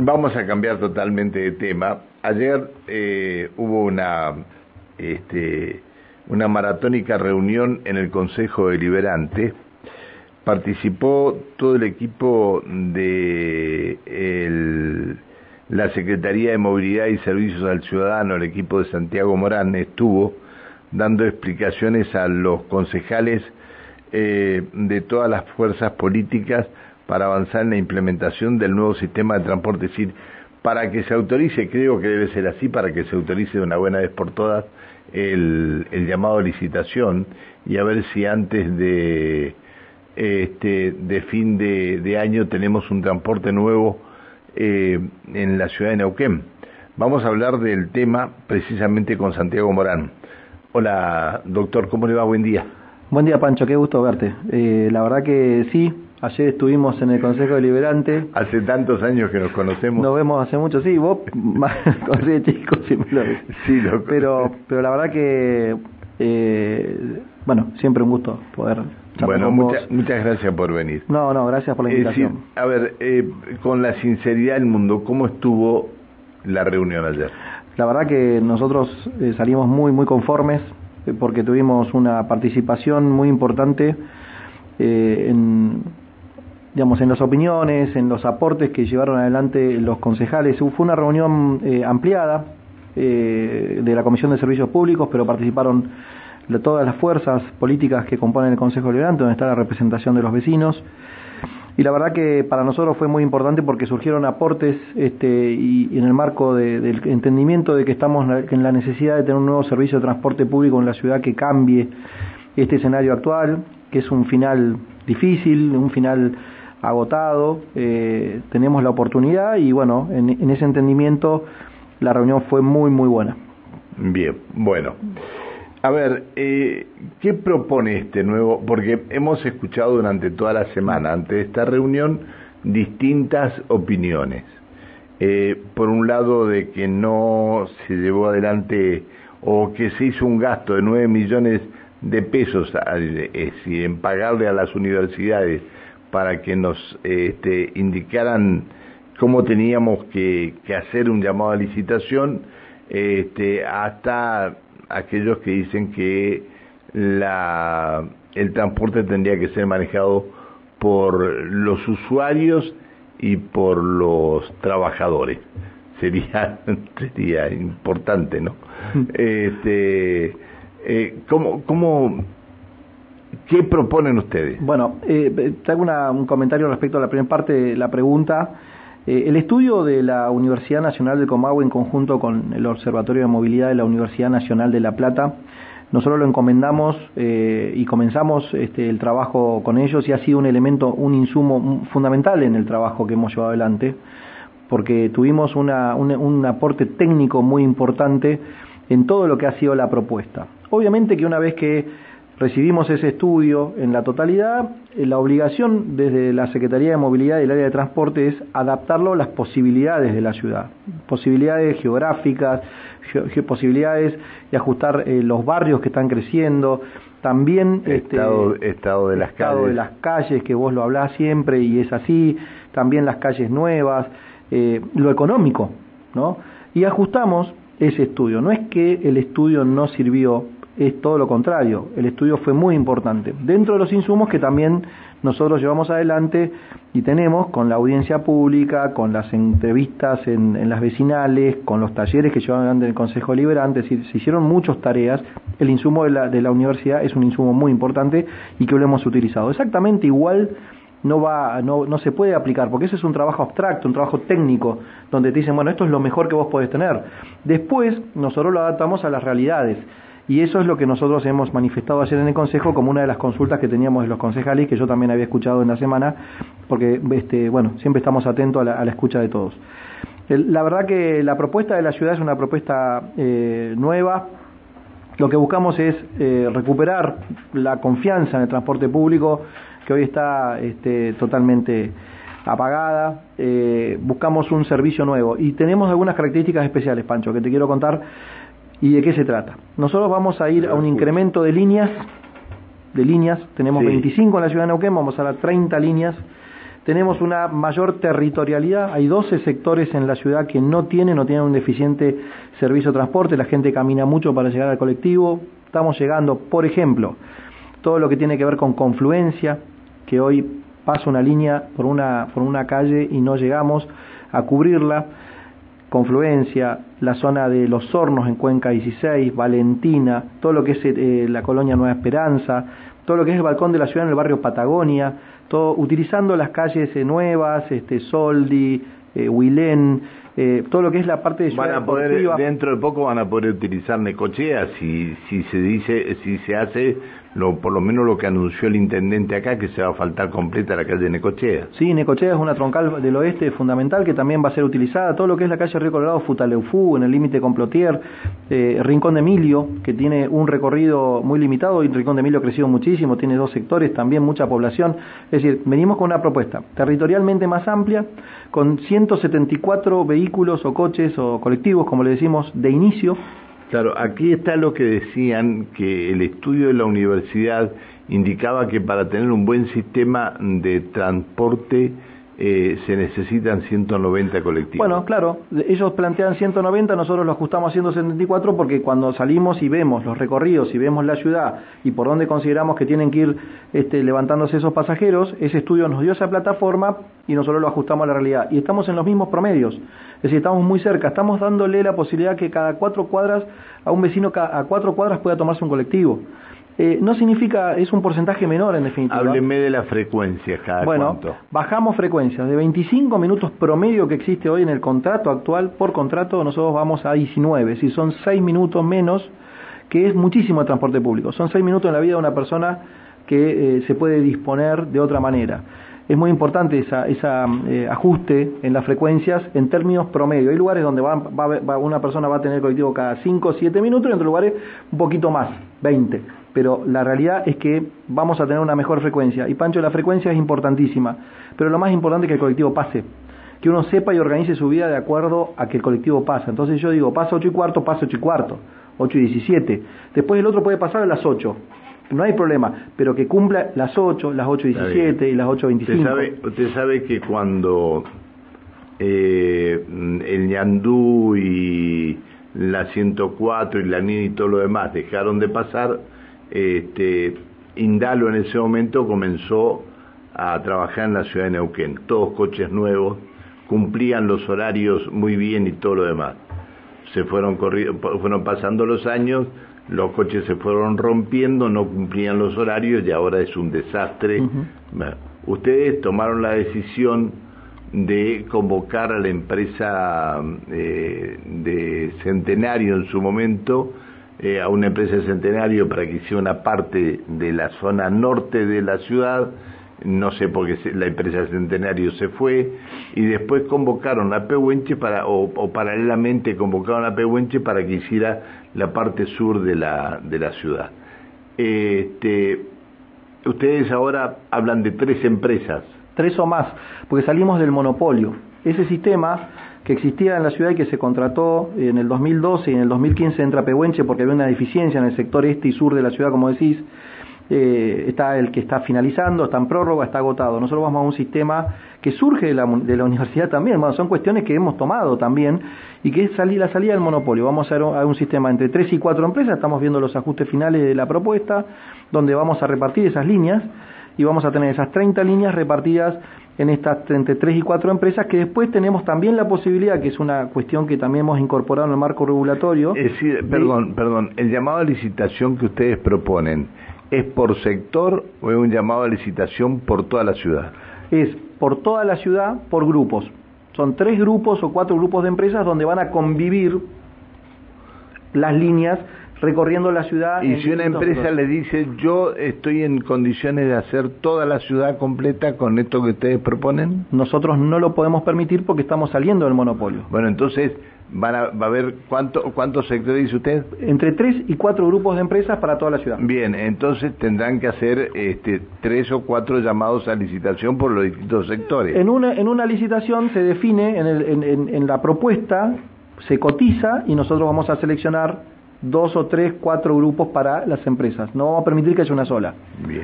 vamos a cambiar totalmente de tema. Ayer eh, hubo una, este, una maratónica reunión en el Consejo Deliberante. Participó todo el equipo de la Secretaría de Movilidad y Servicios al Ciudadano, el equipo de Santiago Morán, estuvo dando explicaciones a los concejales eh, de todas las fuerzas políticas para avanzar en la implementación del nuevo sistema de transporte. Es decir, para que se autorice, creo que debe ser así, para que se autorice de una buena vez por todas el, llamado a licitación y a ver si antes de, este, de fin de, año tenemos un transporte nuevo eh, en la ciudad de Neuquén. Vamos a hablar del tema precisamente con Santiago Morán. Hola, doctor, ¿cómo le va? Buen día. Buen día, Pancho, qué gusto verte. Eh, la verdad que sí, Ayer estuvimos en el Consejo Deliberante. Hace tantos años que nos conocemos. Nos vemos hace mucho, sí, vos más de chico siempre lo Sí, lo pero, pero la verdad que, eh, bueno, siempre un gusto poder bueno, muchas gracias por venir. No, no, gracias por la invitación. a ver, eh, con la sinceridad del mundo, ¿cómo estuvo la reunión ayer? La verdad que nosotros eh, salimos muy, muy conformes porque tuvimos una participación muy importante en, digamos, en las opiniones, en los aportes que llevaron adelante los concejales. Fue una reunión eh, ampliada eh, de la Comisión de Servicios Públicos, pero participaron todas las fuerzas políticas que componen el Consejo Deliberante, donde está la representación de los vecinos. Y la verdad que para nosotros fue muy importante porque surgieron aportes este, y, en el marco del entendimiento de que estamos en la necesidad de tener un nuevo servicio de transporte público en la ciudad que cambie este escenario actual, que es un final difícil, un final agotado, eh, tenemos la oportunidad y bueno, en, ese entendimiento la reunión fue muy, muy buena. Bien, bueno. A ver, eh, ¿qué propone este nuevo? Porque hemos escuchado durante toda la semana, ante esta reunión, distintas opiniones. Eh, por un lado, de que no se llevó adelante o que se hizo un gasto de 9 millones de pesos en pagarle a las universidades para que nos este, indicaran cómo teníamos que, hacer un llamado a licitación, este, hasta aquellos que dicen que la, el transporte tendría que ser manejado por los usuarios y por los trabajadores. Sería, sería importante, ¿no? Este, eh, ¿cómo, cómo ¿Qué proponen ustedes? Bueno, eh, te hago un comentario respecto a la primera parte de la pregunta. Eh, el estudio de la Universidad Nacional del Comahue en conjunto con el Observatorio de Movilidad de la Universidad Nacional de La Plata, nosotros lo encomendamos eh, y comenzamos este, el trabajo con ellos y ha sido un elemento, un insumo fundamental en el trabajo que hemos llevado adelante, porque tuvimos una, un aporte técnico muy importante en todo lo que ha sido la propuesta. Obviamente que una vez que recibimos ese estudio en la totalidad, eh, la obligación desde la Secretaría de Movilidad y el área de transporte es adaptarlo a las posibilidades de la ciudad, posibilidades geográficas, posibilidades de ajustar eh, los barrios que están creciendo, también este, estado, estado de las estado de las calles que vos lo hablás siempre y es así, también las calles nuevas, eh, lo económico, ¿no? Y ajustamos ese estudio. No es que el estudio no sirvió es todo lo contrario, el estudio fue muy importante. Dentro de los insumos que también nosotros llevamos adelante y tenemos con la audiencia pública, con las entrevistas en, las vecinales, con los talleres que llevan adelante el Consejo Liberante, se hicieron muchas tareas, el insumo de la, de la universidad es un insumo muy importante y que lo hemos utilizado. Exactamente igual no va no, no se puede aplicar porque ese es un trabajo abstracto, un trabajo técnico donde te dicen, bueno, esto es lo mejor que vos podés tener. Después nosotros lo adaptamos a las realidades. Y eso es lo que nosotros hemos manifestado ayer en el Consejo como una de las consultas que teníamos de los concejales, que yo también había escuchado en la semana, porque este, bueno, siempre estamos atentos a la, escucha de todos. la verdad que la propuesta de la ciudad es una propuesta eh, nueva. Lo que buscamos es eh, recuperar la confianza en el transporte público, que hoy está este, totalmente apagada. Eh, buscamos un servicio nuevo y tenemos algunas características especiales, Pancho, que te quiero contar ¿Y de qué se trata? Nosotros vamos a ir a un incremento de líneas, de líneas, tenemos 25 en la ciudad de Neuquén, vamos a dar 30 líneas, tenemos una mayor territorialidad, hay 12 sectores en la ciudad que no tienen no tienen un deficiente servicio de transporte, la gente camina mucho para llegar al colectivo, estamos llegando, por ejemplo, todo lo que tiene que ver con confluencia, que hoy pasa una línea por una, por una calle y no llegamos a cubrirla, confluencia, la zona de los hornos en Cuenca 16, Valentina, todo lo que es eh, la colonia Nueva Esperanza, todo lo que es el balcón de la ciudad en el barrio Patagonia, todo utilizando las calles eh, nuevas, este Soldi, eh, Huilén, eh, todo lo que es la parte de van a poder dentro de poco van a poder utilizar Necochea si si se dice si se hace lo, por lo menos lo que anunció el intendente acá, que se va a faltar completa la calle Necochea. Sí, Necochea es una troncal del oeste fundamental que también va a ser utilizada. Todo lo que es la calle Río Colorado, Futaleufú, en el límite con Plotier, eh, Rincón de Emilio, que tiene un recorrido muy limitado, y Rincón de Emilio ha crecido muchísimo, tiene dos sectores, también mucha población. Es decir, venimos con una propuesta territorialmente más amplia, con 174 vehículos o coches o colectivos, como le decimos, de inicio, Claro, aquí está lo que decían, que el estudio de la universidad indicaba que para tener un buen sistema de transporte eh, se necesitan 190 colectivos. Bueno, claro, ellos plantean 190, nosotros lo ajustamos a 174 porque cuando salimos y vemos los recorridos y vemos la ciudad y por dónde consideramos que tienen que ir este, levantándose esos pasajeros, ese estudio nos dio esa plataforma y nosotros lo ajustamos a la realidad. Y estamos en los mismos promedios, es decir, estamos muy cerca, estamos dándole la posibilidad que cada cuatro cuadras, a un vecino a cuatro cuadras pueda tomarse un colectivo. Eh, no significa, es un porcentaje menor en definitiva. Hábleme de la frecuencia cada Bueno, bajamos frecuencia. De 25 minutos promedio que existe hoy en el contrato actual, por contrato nosotros vamos a 19, si son 6 minutos menos, que es muchísimo el transporte público. Son 6 minutos en la vida de una persona que eh, se puede disponer de otra manera. Es muy importante ese esa, eh, ajuste en las frecuencias en términos promedio. Hay lugares donde va, va, una persona va a tener colectivo cada 5 o 7 minutos y en otros lugares un poquito más, 20 pero la realidad es que vamos a tener una mejor frecuencia. Y Pancho, la frecuencia es importantísima, pero lo más importante es que el colectivo pase, que uno sepa y organice su vida de acuerdo a que el colectivo pasa. Entonces yo digo, pasa 8 y cuarto, pasa 8 y cuarto, 8 y 17. Después el otro puede pasar a las 8. No hay problema, pero que cumpla las 8, las 8 y 17 y las 8 y 25. Usted sabe, usted sabe que cuando eh, el ñandú y la 104 y la NIN y todo lo demás dejaron de pasar, este, Indalo en ese momento comenzó a trabajar en la ciudad de Neuquén, todos coches nuevos, cumplían los horarios muy bien y todo lo demás. Se fueron, fueron pasando los años, los coches se fueron rompiendo, no cumplían los horarios y ahora es un desastre. Ustedes tomaron la decisión de convocar a la empresa eh, de Centenario en su momento, eh, a una empresa de Centenario para que hiciera una parte de la zona norte de la ciudad, no sé por qué la empresa de Centenario se fue, y después convocaron a Pehuenche para, o, paralelamente convocaron a Pehuenche para que hiciera la parte sur de la, de la ciudad. Este, ustedes ahora hablan de tres empresas. Tres o más, porque salimos del monopolio. Ese sistema que existía en la ciudad y que se contrató en el 2012 y en el 2015 entra Pehuenche porque había una deficiencia en el sector este y sur de la ciudad, como decís. Eh, está el que está finalizando, está en prórroga, está agotado. Nosotros vamos a un sistema que surge de la, de la universidad también, bueno, son cuestiones que hemos tomado también y que es salir, la salida del monopolio. Vamos a, a un sistema entre tres y cuatro empresas, estamos viendo los ajustes finales de la propuesta, donde vamos a repartir esas líneas y vamos a tener esas 30 líneas repartidas en estas 33 y 4 empresas, que después tenemos también la posibilidad, que es una cuestión que también hemos incorporado en el marco regulatorio. Es decir, perdón, perdón, el llamado a licitación que ustedes proponen, ¿es por sector o es un llamado a licitación por toda la ciudad? Es por toda la ciudad, por grupos. Son tres grupos o cuatro grupos de empresas donde van a convivir las líneas recorriendo la ciudad. Y si una empresa le dice, yo estoy en condiciones de hacer toda la ciudad completa con esto que ustedes proponen. Nosotros no lo podemos permitir porque estamos saliendo del monopolio. Bueno, entonces van a, va a haber, ¿cuánto, ¿cuántos sectores dice usted? Entre tres y cuatro grupos de empresas para toda la ciudad. Bien, entonces tendrán que hacer este, tres o cuatro llamados a licitación por los distintos sectores. En una, en una licitación se define en, el, en, en la propuesta, se cotiza y nosotros vamos a seleccionar dos o tres, cuatro grupos para las empresas. No vamos a permitir que haya una sola.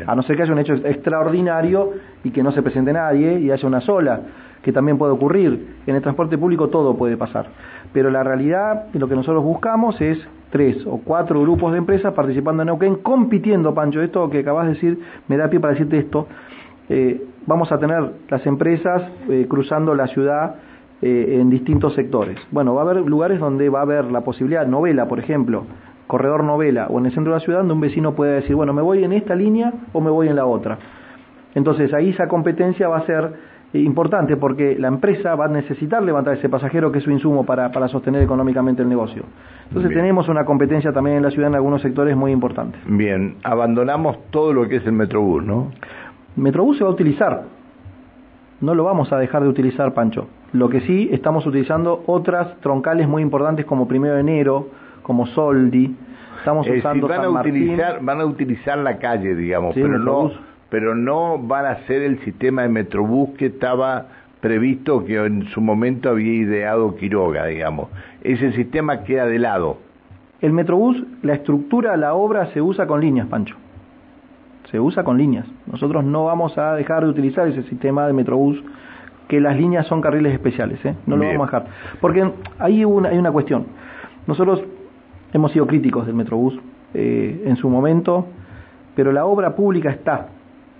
A no ser que haya un hecho extraordinario y que no se presente nadie y haya una sola, que también puede ocurrir. En el transporte público todo puede pasar. Pero la realidad, lo que nosotros buscamos es tres o cuatro grupos de empresas participando en Neuquén, compitiendo, Pancho. Esto que acabas de decir me da pie para decirte esto. Eh, vamos a tener las empresas eh, cruzando la ciudad eh, en distintos sectores. Bueno, va a haber lugares donde va a haber la posibilidad, novela, por ejemplo, corredor novela, o en el centro de la ciudad, donde un vecino puede decir, bueno, me voy en esta línea o me voy en la otra. Entonces ahí esa competencia va a ser importante porque la empresa va a necesitar levantar ese pasajero que es su insumo para, para sostener económicamente el negocio. Entonces tenemos una competencia también en la ciudad en algunos sectores muy importantes. Bien, abandonamos todo lo que es el Metrobús, ¿no? Metrobús se va a utilizar, no lo vamos a dejar de utilizar, Pancho. Lo que sí, estamos utilizando otras troncales muy importantes como Primero de Enero, como Soldi. Estamos usando van a utilizar, van a utilizar la calle, digamos, pero no, pero no van a hacer el sistema de Metrobús que estaba previsto que en su momento había ideado Quiroga, digamos. Ese sistema queda de lado. El Metrobús, la estructura, la obra se usa con líneas, Pancho. Se usa con líneas. Nosotros no vamos a dejar de utilizar ese sistema de Metrobús, que las líneas son carriles especiales, ¿eh? no lo vamos a dejar. Porque ahí hay una, hay una cuestión. Nosotros hemos sido críticos del Metrobús eh, en su momento, pero la obra pública está.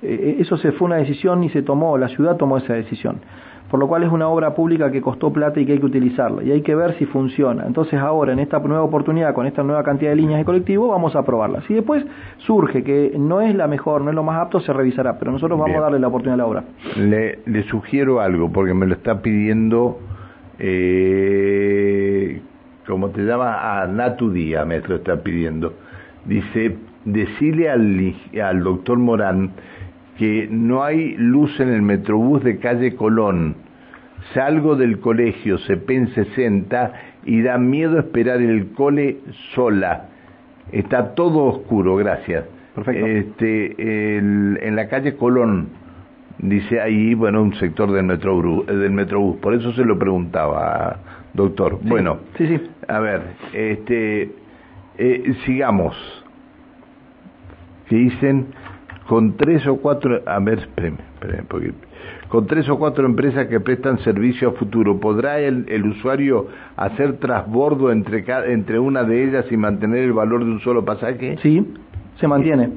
Eh, eso se fue una decisión y se tomó, la ciudad tomó esa decisión por lo cual es una obra pública que costó plata y que hay que utilizarla, y hay que ver si funciona. Entonces ahora, en esta nueva oportunidad, con esta nueva cantidad de líneas de colectivo, vamos a probarla. Si después surge que no es la mejor, no es lo más apto, se revisará, pero nosotros vamos a darle la oportunidad a la obra. Le, le sugiero algo, porque me lo está pidiendo, eh, como te llama, a Natu Día, me lo está pidiendo. Dice, decile al, al doctor Morán, que no hay luz en el Metrobús de calle Colón. Salgo del colegio CEPEN 60 y da miedo esperar el cole sola. Está todo oscuro, gracias. Perfecto. Este, en la calle Colón, dice ahí, bueno, un sector del Metrobús, del Metrobús. Por eso se lo preguntaba, doctor. bueno, sí, sí. a ver, este, eh, sigamos. ¿Qué dicen? Con tres o cuatro, a ver, con tres o cuatro empresas que prestan servicio a futuro, ¿podrá el, el usuario hacer trasbordo entre, entre una de ellas y mantener el valor de un solo pasaje? Sí, se mantiene.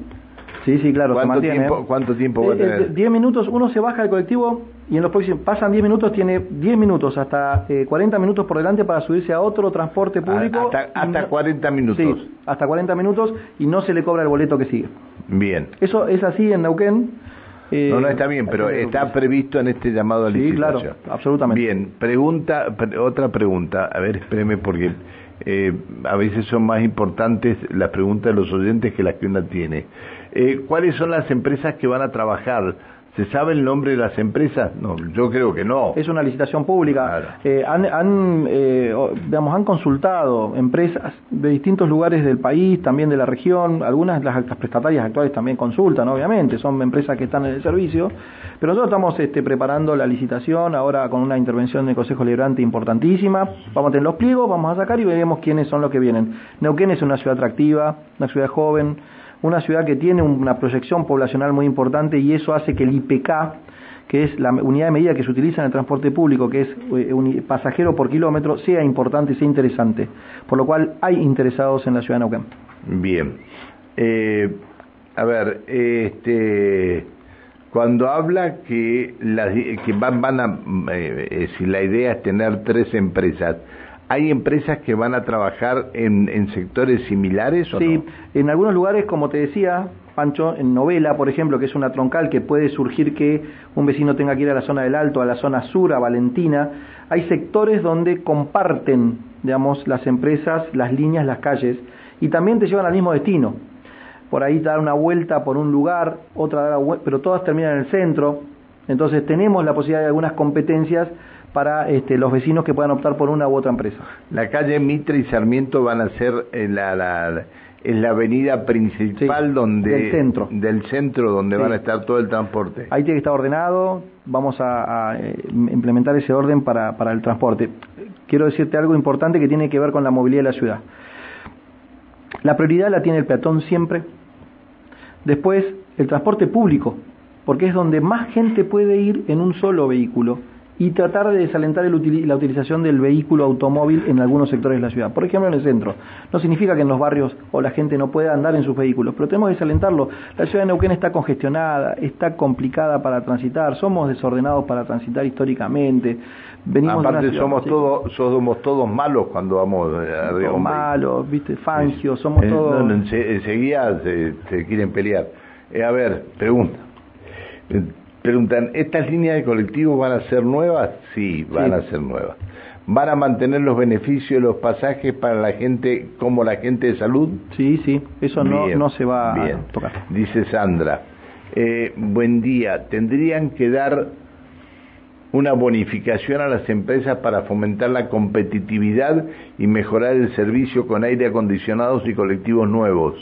Sí, sí, claro, se mantiene. Tiempo, ¿Cuánto tiempo va a eh, eh, tener? Diez minutos, uno se baja del colectivo y en los próximos, pasan diez minutos, tiene diez minutos, hasta eh, 40 minutos por delante para subirse a otro transporte ah, público. Hasta, hasta 40 minutos. Sí, hasta 40 minutos y no se le cobra el boleto que sigue. Bien. Eso es así en Neuquén. no, no está bien, pero está previsto en este llamado a licitación. Sí, claro, absolutamente. Bien, pregunta, otra pregunta, a ver, espéreme porque eh, a veces son más importantes las preguntas de los oyentes que las que una tiene. Eh, ¿Cuáles son las empresas que van a trabajar ¿Se sabe el nombre de las empresas? No, yo creo que no. Es una licitación pública. Eh, han, han, eh, digamos, han consultado empresas de distintos lugares del país, también de la región. Algunas las, las prestatarias actuales también consultan, obviamente. Son empresas que están en el servicio. Pero nosotros estamos este, preparando la licitación ahora con una intervención del Consejo Liberante importantísima. Vamos a tener los pliegos, vamos a sacar y veremos quiénes son los que vienen. Neuquén es una ciudad atractiva, una ciudad joven una ciudad que tiene una proyección poblacional muy importante y eso hace que el IPK, que es la unidad de medida que se utiliza en el transporte público, que es eh, pasajero por kilómetro, sea importante y sea interesante. Por lo cual hay interesados en la ciudad de Neuquén. Bien. Eh, a ver, este, cuando habla que, que van, van a, eh, si la idea es tener tres empresas, ¿Hay empresas que van a trabajar en, sectores similares o sí, en algunos lugares, como te decía, Pancho, en Novela, por ejemplo, que es una troncal que puede surgir que un vecino tenga que ir a la zona del Alto, a la zona sur, a Valentina, hay sectores donde comparten, digamos, las empresas, las líneas, las calles, y también te llevan al mismo destino. Por ahí dar una vuelta por un lugar, otra dar vuelta, pero todas terminan en el centro. Entonces tenemos la posibilidad de algunas competencias para este, los vecinos que puedan optar por una u otra empresa. La calle Mitre y Sarmiento van a ser en la, la, la avenida principal donde del centro, del centro donde van a estar todo el transporte. Ahí tiene que estar ordenado, vamos a, a, eh, implementar ese orden para, para el transporte. Quiero decirte algo importante que tiene que ver con la movilidad de la ciudad. La prioridad la tiene el peatón siempre. Después, el transporte público, porque es donde más gente puede ir en un solo vehículo y tratar de desalentar la utilización del vehículo automóvil en algunos sectores de la ciudad. Por ejemplo, en el centro. No significa que en los barrios o la gente no pueda andar en sus vehículos, pero tenemos que desalentarlo. La ciudad de Neuquén está congestionada, está complicada para transitar, somos desordenados para transitar históricamente. Venimos Aparte somos todos somos todos malos cuando vamos a Somos malos, viste, fangios, somos todos... enseguida se, quieren pelear. Eh, a ver, pregunta. Preguntan, ¿estas líneas de colectivos van a ser nuevas? Sí, van a ser nuevas. ¿Van a mantener los beneficios de los pasajes para la gente como la gente de salud? Sí, sí, eso no, no se va a tocar. Dice Sandra, eh, buen día, ¿tendrían que dar una bonificación a las empresas para fomentar la competitividad y mejorar el servicio con aire acondicionados y colectivos nuevos?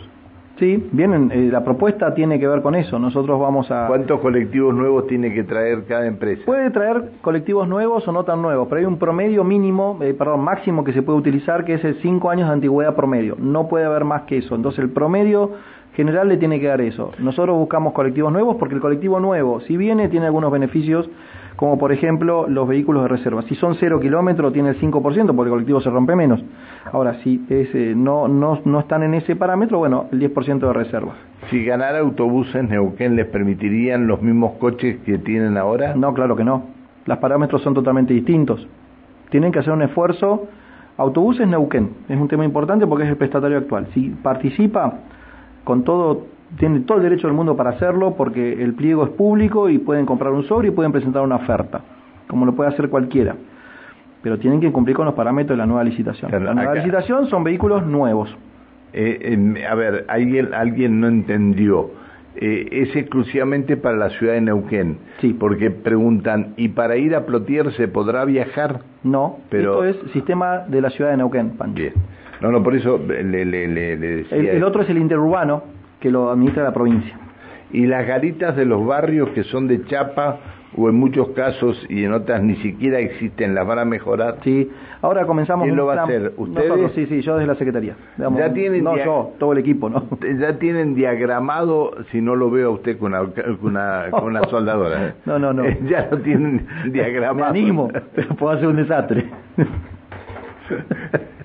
Sí, vienen, eh, la propuesta tiene que ver con eso. Nosotros vamos a... ¿Cuántos colectivos nuevos tiene que traer cada empresa? Puede traer colectivos nuevos o no tan nuevos, pero hay un promedio mínimo, eh, perdón, máximo que se puede utilizar, que es el 5 años de antigüedad promedio. No puede haber más que eso. Entonces el promedio general le tiene que dar eso. Nosotros buscamos colectivos nuevos porque el colectivo nuevo, si viene, tiene algunos beneficios como por ejemplo los vehículos de reserva. Si son 0 kilómetros, tiene el 5%, porque el colectivo se rompe menos. Ahora, si ese, no, no, no están en ese parámetro, bueno, el 10% de reserva. Si ganara autobuses Neuquén, ¿les permitirían los mismos coches que tienen ahora? No, claro que no. Los parámetros son totalmente distintos. Tienen que hacer un esfuerzo. Autobuses Neuquén es un tema importante porque es el prestatario actual. Si participa con todo tienen todo el derecho del mundo para hacerlo porque el pliego es público y pueden comprar un sobre y pueden presentar una oferta, como lo puede hacer cualquiera. Pero tienen que cumplir con los parámetros de la nueva licitación. la nueva licitación son vehículos nuevos. Eh, a ver, alguien, alguien no entendió. Eh, es exclusivamente para la ciudad de Neuquén. Sí. Porque preguntan, ¿y para ir a Plotier se podrá viajar? No, pero... esto es sistema de la ciudad de Neuquén, Bien. No, no, por eso le, le, decía... el, otro es el interurbano, que lo administra la provincia. Y las garitas de los barrios que son de chapa o en muchos casos y en otras ni siquiera existen, las van a mejorar. Sí, ahora comenzamos. ¿Quién lo va a hacer? ¿Ustedes? sí, sí, yo desde la Secretaría. ya tienen no yo, todo el equipo, ¿no? Ya tienen diagramado, si no lo veo a usted con una, con una, soldadora. ¿eh? No, no, no. ya lo tienen diagramado. Me animo, pero puedo hacer un desastre.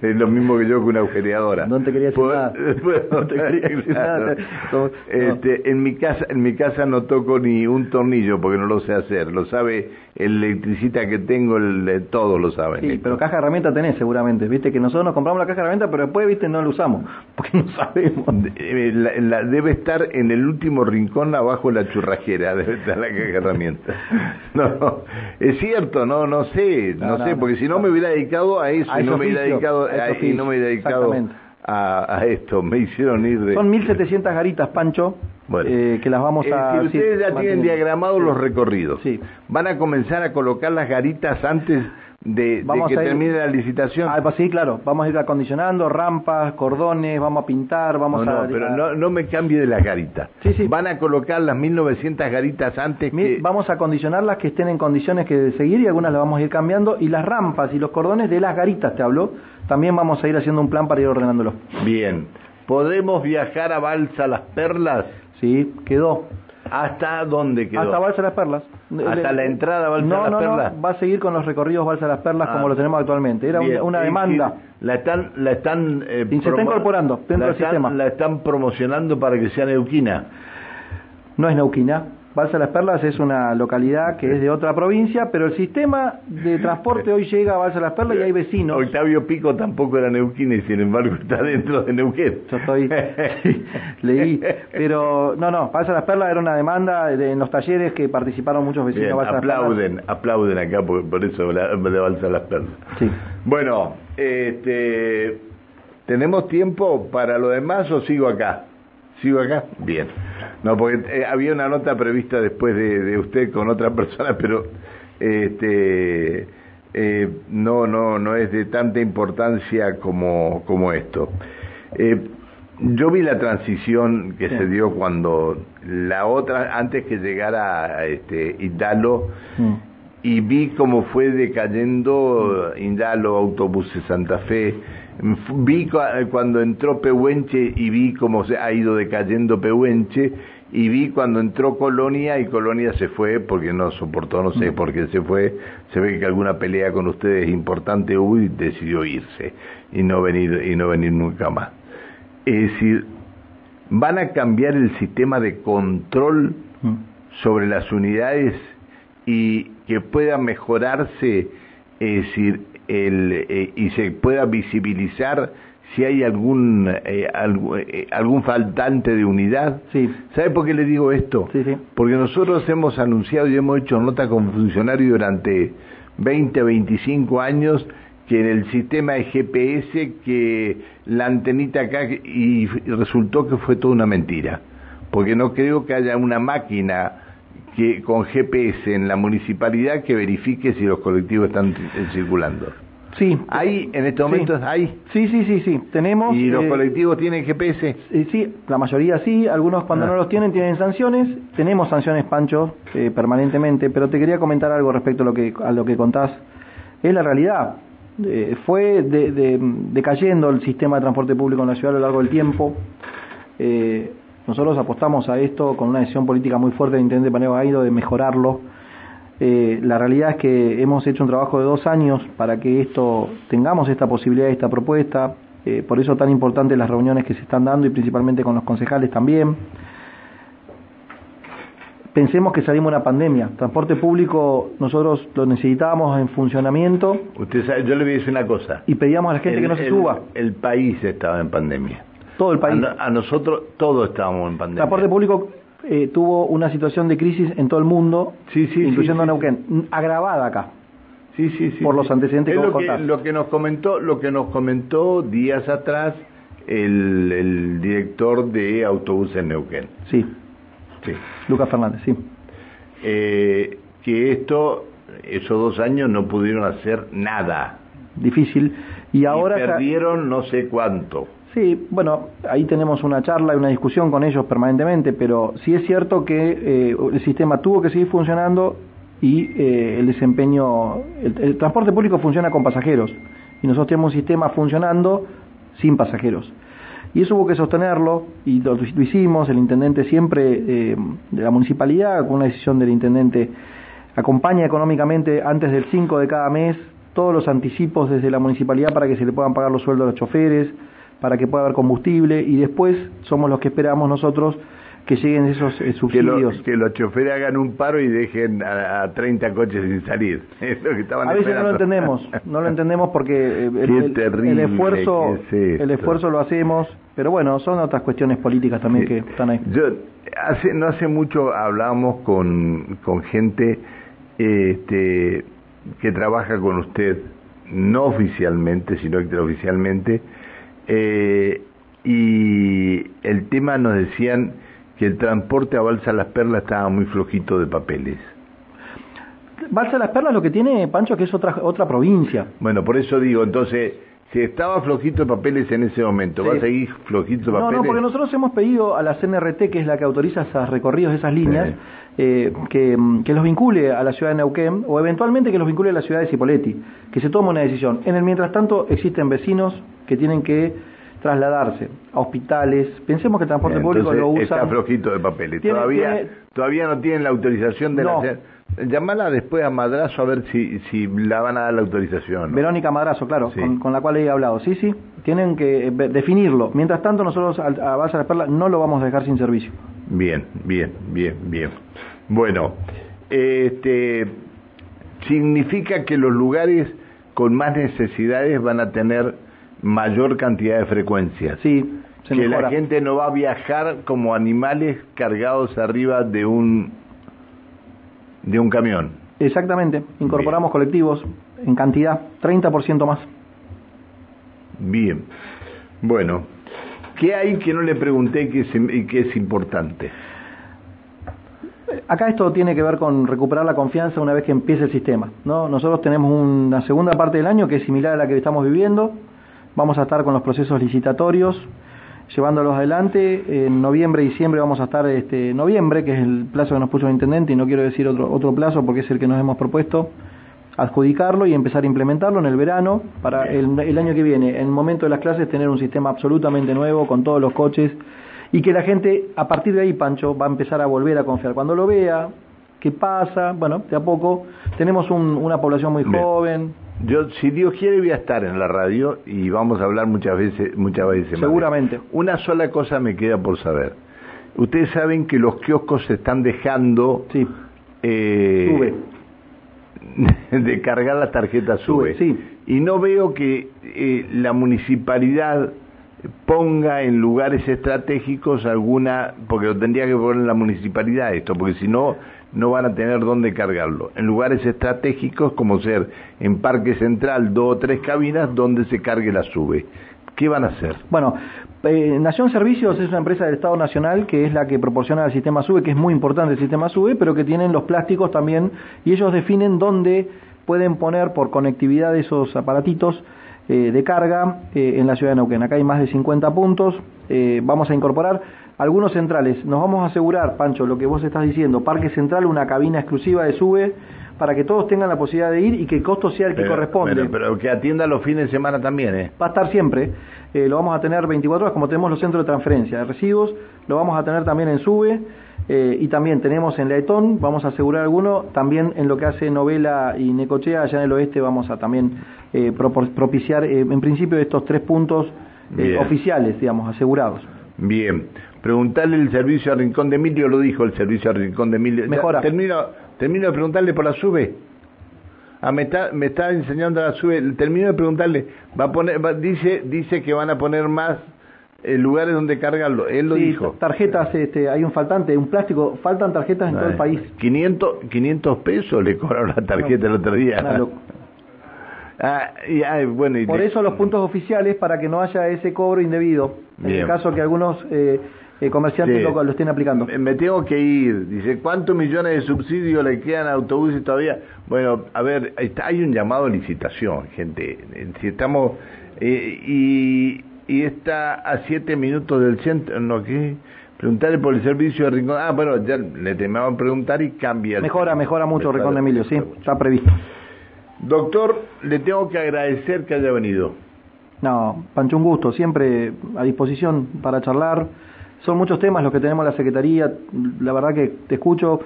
Es lo mismo que yo con una agujereadora. No te quería decir nada. no te quería decir nada. Este, en mi casa, en mi casa no toco ni un tornillo porque no lo sé hacer. Lo sabe el electricista que tengo, el, todos lo saben. Sí, pero caja de herramientas tenés seguramente. Viste que nosotros nos compramos la caja de herramientas, pero después, viste, no la usamos porque no sabemos. Eh, la, debe estar en el último rincón abajo de la churrajera, debe estar la caja de herramientas. No, es cierto, no, no sé, no, sé, porque si no me hubiera dedicado a eso, y no me hubiera dedicado y no me he dedicado a, esto, me hicieron ir de... Son 1.700 garitas, Pancho, eh, que las vamos eh, a... Si ustedes ya tienen diagramados los recorridos, sí. ¿van a comenzar a colocar las garitas antes de, que termine la licitación. Ah, pues sí, claro, vamos a ir acondicionando, rampas, cordones, vamos a pintar, vamos a... No, pero no, no, me cambie de las garitas. Sí, sí. Van a colocar las 1900 garitas antes que... Vamos a acondicionarlas que estén en condiciones que de seguir y algunas las vamos a ir cambiando y las rampas y los cordones de las garitas, te hablo, también vamos a ir haciendo un plan para ir ordenándolos. Bien. ¿Podemos viajar a Balsa Las Perlas? Sí, quedó. ¿Hasta dónde quedó? Hasta Balsa Las Perlas. ¿Hasta la entrada Balsa Las Perlas? No, va a seguir con los recorridos Balsa Las Perlas como ah. lo tenemos actualmente. Era una, demanda. La están, la están, eh, se está incorporando dentro del sistema. La están promocionando para que sea neuquina. No es neuquina, Balsa Las Perlas es una localidad que es de otra provincia, pero el sistema de transporte hoy llega a Balsa Las Perlas y hay vecinos. Octavio Pico tampoco era neuquín y sin embargo está dentro de Neuquén. Yo estoy, leí, pero no, no, Balsa Las Perlas era una demanda en los talleres que participaron muchos vecinos de Balsa aplauden, Las Perlas. Aplauden acá por, eso de Balsa Las Perlas. Sí. Bueno, este, ¿tenemos tiempo para lo demás o sigo acá? ¿Sigo acá? Bien. No, porque eh, había una nota prevista después de, usted con otra persona, pero este eh, no, no, no es de tanta importancia como, como esto. Eh, yo vi la transición que se dio cuando la otra, antes que llegara este, Indalo, mm. y vi cómo fue decayendo Indalo, Autobuses Santa Fe, vi cuando entró Pehuenche y vi cómo se ha ido decayendo Pehuenche y vi cuando entró Colonia y Colonia se fue porque no soportó, no sé mm. por qué se fue, se ve que alguna pelea con ustedes importante hubo y decidió irse y no venir y no venir nunca más. Es decir, van a cambiar el sistema de control mm. sobre las unidades y que pueda mejorarse, es decir, el, eh, y se pueda visibilizar si hay algún, eh, eh, algún, faltante de unidad. Sí. ¿Sabe por qué le digo esto? Sí, sí. Porque nosotros hemos anunciado y hemos hecho nota como funcionario durante 20, 25 años que en el sistema de GPS que la antenita acá y resultó que fue toda una mentira. Porque no creo que haya una máquina que con GPS en la municipalidad que verifique si los colectivos están circulando. Sí. ¿Hay en estos momentos? Sí. ¿Hay? Sí, sí, sí, sí. Tenemos... ¿Y los eh, colectivos tienen GPS? sí, la mayoría sí. Algunos cuando ah. no los tienen tienen sanciones. Tenemos sanciones, Pancho, eh, permanentemente. Pero te quería comentar algo respecto a lo que, a lo que contás. Es la realidad. Eh, fue de, decayendo el sistema de transporte público en la ciudad a lo largo del tiempo. Nosotros apostamos a esto con una decisión política muy fuerte del intendente Paneo Gaido de mejorarlo eh, la realidad es que hemos hecho un trabajo de dos años para que esto tengamos esta posibilidad, esta propuesta. Eh, por eso tan importantes las reuniones que se están dando y principalmente con los concejales también. Pensemos que salimos de una pandemia. Transporte público nosotros lo necesitábamos en funcionamiento. Usted sabe, yo le voy a decir una cosa. Y pedíamos a la gente que no se suba. El país estaba en pandemia. Todo el país. A, a nosotros todos estábamos en pandemia. Transporte público eh, tuvo una situación de crisis en todo el mundo, sí, sí, incluyendo Neuquén, agravada acá. Sí, sí, sí. Por los antecedentes que lo que, lo que nos comentó, lo que nos comentó días atrás el, el director de autobuses en Neuquén. Sí. Sí. Lucas Fernández, sí. Eh, que esto, esos dos años no pudieron hacer nada. Difícil. Y ahora. perdieron no sé cuánto. Sí, bueno, ahí tenemos una charla y una discusión con ellos permanentemente, pero sí es cierto que eh, el sistema tuvo que seguir funcionando y eh, el desempeño, el, transporte público funciona con pasajeros y nosotros tenemos un sistema funcionando sin pasajeros. Y eso hubo que sostenerlo y lo, hicimos, el intendente siempre eh, de la municipalidad, con una decisión del intendente, acompaña económicamente antes del 5 de cada mes todos los anticipos desde la municipalidad para que se le puedan pagar los sueldos a los choferes, para que pueda haber combustible y después somos los que esperamos nosotros que lleguen esos eh, subsidios. Que, los choferes hagan un paro y dejen a, 30 coches sin salir. a veces no lo entendemos, no lo entendemos porque eh, el, esfuerzo, el esfuerzo lo hacemos, pero bueno, son otras cuestiones políticas también que están ahí. Yo, hace, no hace mucho hablábamos con, con gente este, que trabaja con usted, no oficialmente, sino extraoficialmente, eh, y el tema nos decían que el transporte a Balsa Las Perlas estaba muy flojito de papeles. Balsa Las Perlas lo que tiene, Pancho, que es otra, otra provincia. Bueno, por eso digo, entonces, si estaba flojito de papeles en ese momento, ¿va a seguir flojito de papeles? No, no, porque nosotros hemos pedido a la CNRT, que es la que autoriza esos recorridos, esas líneas, eh, que, que, los vincule a la ciudad de Neuquén o eventualmente que los vincule a la ciudad de Cipolletti, que se tome una decisión. En el mientras tanto existen vecinos que tienen que trasladarse a hospitales. Pensemos que el transporte público lo usa. Está flojito de papeles. Todavía, todavía no tienen la autorización de la. Llamala después a Madrazo a ver si, si la van a dar la autorización. Verónica Madrazo, claro, con, la cual he hablado. Sí, sí, tienen que eh, definirlo. Mientras tanto, nosotros a, a Base de Perla no lo vamos a dejar sin servicio. Bien, bien, bien, bien. Bueno, este significa que los lugares con más necesidades van a tener mayor cantidad de frecuencias. Sí, que la gente no va a viajar como animales cargados arriba de un de un camión. Exactamente, incorporamos colectivos en cantidad 30% más. Bien. Bueno, ¿qué hay que no le pregunté que es, que es importante? Acá esto tiene que ver con recuperar la confianza una vez que empiece el sistema. ¿no? Nosotros tenemos una segunda parte del año que es similar a la que estamos viviendo, Vamos a estar con los procesos licitatorios, llevándolos adelante. En noviembre y diciembre vamos a estar, este, noviembre, que es el plazo que nos puso el intendente, y no quiero decir otro, otro plazo porque es el que nos hemos propuesto, adjudicarlo y empezar a implementarlo en el verano para el, el, año que viene, en el momento de las clases, tener un sistema absolutamente nuevo con todos los coches y que la gente a partir de ahí, Pancho, va a empezar a volver a confiar. Cuando lo vea, qué pasa, bueno, de a poco, tenemos un, una población muy joven. Yo, si Dios quiere, voy a estar en la radio y vamos a hablar muchas veces, muchas veces Seguramente. Una sola cosa me queda por saber. Ustedes saben que los kioscos se están dejando sí. eh, Sube. de cargar las tarjetas sube. Sí. Y no veo que eh, la municipalidad ponga en lugares estratégicos alguna, porque lo tendría que poner la municipalidad esto, porque si no, no van a tener dónde cargarlo. En lugares estratégicos como ser en Parque Central dos o tres cabinas donde se cargue la sube. ¿Qué van a hacer? Bueno, eh, Nación Servicios es una empresa del Estado Nacional que es la que proporciona el sistema SUBE, que es muy importante el sistema SUBE, pero que tienen los plásticos también y ellos definen dónde pueden poner por conectividad esos aparatitos eh, de carga eh, en la ciudad de Neuquén. Acá hay más de 50 puntos, vamos a incorporar algunos centrales. Nos vamos a asegurar, Pancho, lo que vos estás diciendo, Parque Central, una cabina exclusiva de SUBE para que todos tengan la posibilidad de ir y que el costo sea el que pero, corresponde. Pero, pero, que atienda los fines de semana también, ¿eh? Va a estar siempre. Eh, lo vamos a tener 24 horas, como tenemos los centros de transferencia de residuos, lo vamos a tener también en SUBE. Eh, y también tenemos en Leetón, vamos a asegurar alguno, también en lo que hace Novela y Necochea, allá en el oeste, vamos a también eh, propiciar, eh, en principio, estos tres puntos oficiales, digamos, asegurados. Bien, preguntarle el servicio a Rincón de Emilio, lo dijo el servicio a Rincón de Emilio. Mejora. Ya, termino, termino de preguntarle por la SUBE. Ah, me está, me está enseñando la SUBE. Termino de preguntarle, va a poner, va, dice, dice que van a poner más eh, lugares donde cargarlo. Él lo sí, dijo. Tarjetas, este, hay un faltante, un plástico, faltan tarjetas en todo el país. 500, 500 pesos le cobraron la tarjeta no, el otro día. No, ah, y, ay, bueno, y Por eso los puntos oficiales, para que no haya ese cobro indebido, Bien. en el caso que algunos eh, eh, comerciantes Sí. lo, lo estén aplicando. Me, tengo que ir. Dice, ¿cuántos millones de subsidios le quedan a autobuses todavía? Bueno, a ver, está, hay un llamado a licitación, gente. Si estamos... eh, y, y está a siete minutos del centro, ¿no qué? Preguntarle por el servicio de Rincón. Ah, bueno, ya le temaban preguntar y cambia. el- Mejora, mejora mucho Mejora, Rincón de Emilio, sí, mucho. está previsto. Doctor, le tengo que agradecer que haya venido. No, Pancho, un gusto, siempre a disposición para charlar. Son muchos temas los que tenemos en la Secretaría. La verdad que te escucho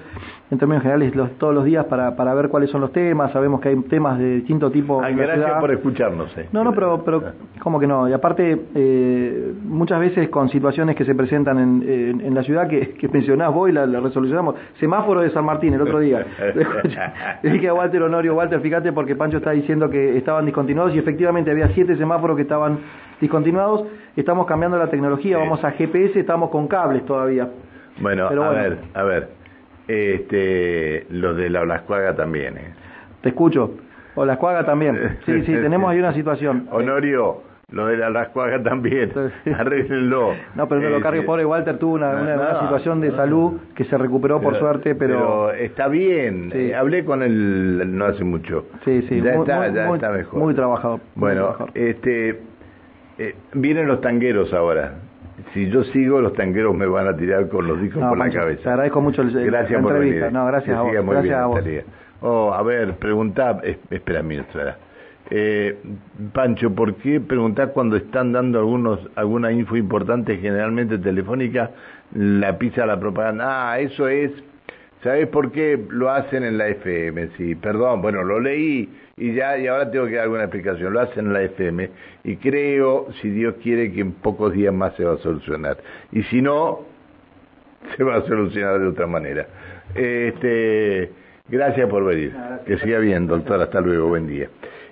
en términos generales los- todos los días para, para ver cuáles son los temas. Sabemos que hay temas de distinto tipo. Ah, la gracias ciudad. por escucharnos. eh. No, no, pero, pero ¿cómo que no? Y aparte, eh, muchas veces con situaciones que se presentan en, en, en la ciudad que, que mencionás vos y la, la resolucionamos. Semáforo de San Martín el otro día. Le dije a Walter Honorio, Walter, fíjate porque Pancho está diciendo que estaban discontinuados y efectivamente había siete semáforos que estaban discontinuados. Estamos cambiando la tecnología, Sí. vamos a GPS, estamos con cables todavía. Bueno, Pero a bueno. ver, a ver. Este, los de la Blascuaga también, ¿eh? Te escucho. O también. Sí, sí, tenemos ahí una situación. Honorio, lo de la Blascuaga también. Arréglenlo. No, pero no lo Eh, cargue, sí. pobre Walter tuvo una, una, situación de salud que se recuperó por suerte, pero, está bien. Sí. Eh, hablé con él no hace mucho. sí, sí, ya muy, está, muy- ya muy- está mejor. Muy trabajado. muy Bueno, trabajador. este, eh, vienen los tangueros ahora. Si yo sigo, los tangueros me van a tirar con los discos No, por la cabeza. te agradezco mucho el- Gracias la por entrevista. venir. No, gracias Que a vos, gracias bien a vos. Oh, a ver, preguntá, es- espera, ministra. Eh, Pancho, ¿por qué preguntar cuando están dando algunos alguna info importante, generalmente telefónica, la pisa la propaganda? Ah, eso es, ¿sabes por qué lo hacen en la FM? Sí, perdón, bueno, lo leí y ya, y ahora tengo que dar alguna explicación. Lo hacen en la FM y creo, si Dios quiere, que en pocos días más se va a solucionar. Y si no, se va a solucionar de otra manera. Este, gracias por venir. Que siga bien, doctor. Hasta luego. Buen día.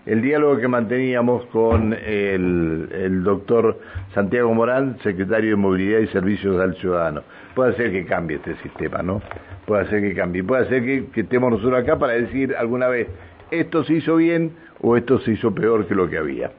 El diálogo que manteníamos con el, doctor Santiago Morán, secretario de Movilidad y Servicios al Ciudadano. Puede ser que cambie este sistema, ¿no? Puede ser que cambie. Puede ser que, que estemos nosotros acá para decir alguna vez, esto se hizo bien o esto se hizo peor que lo que había.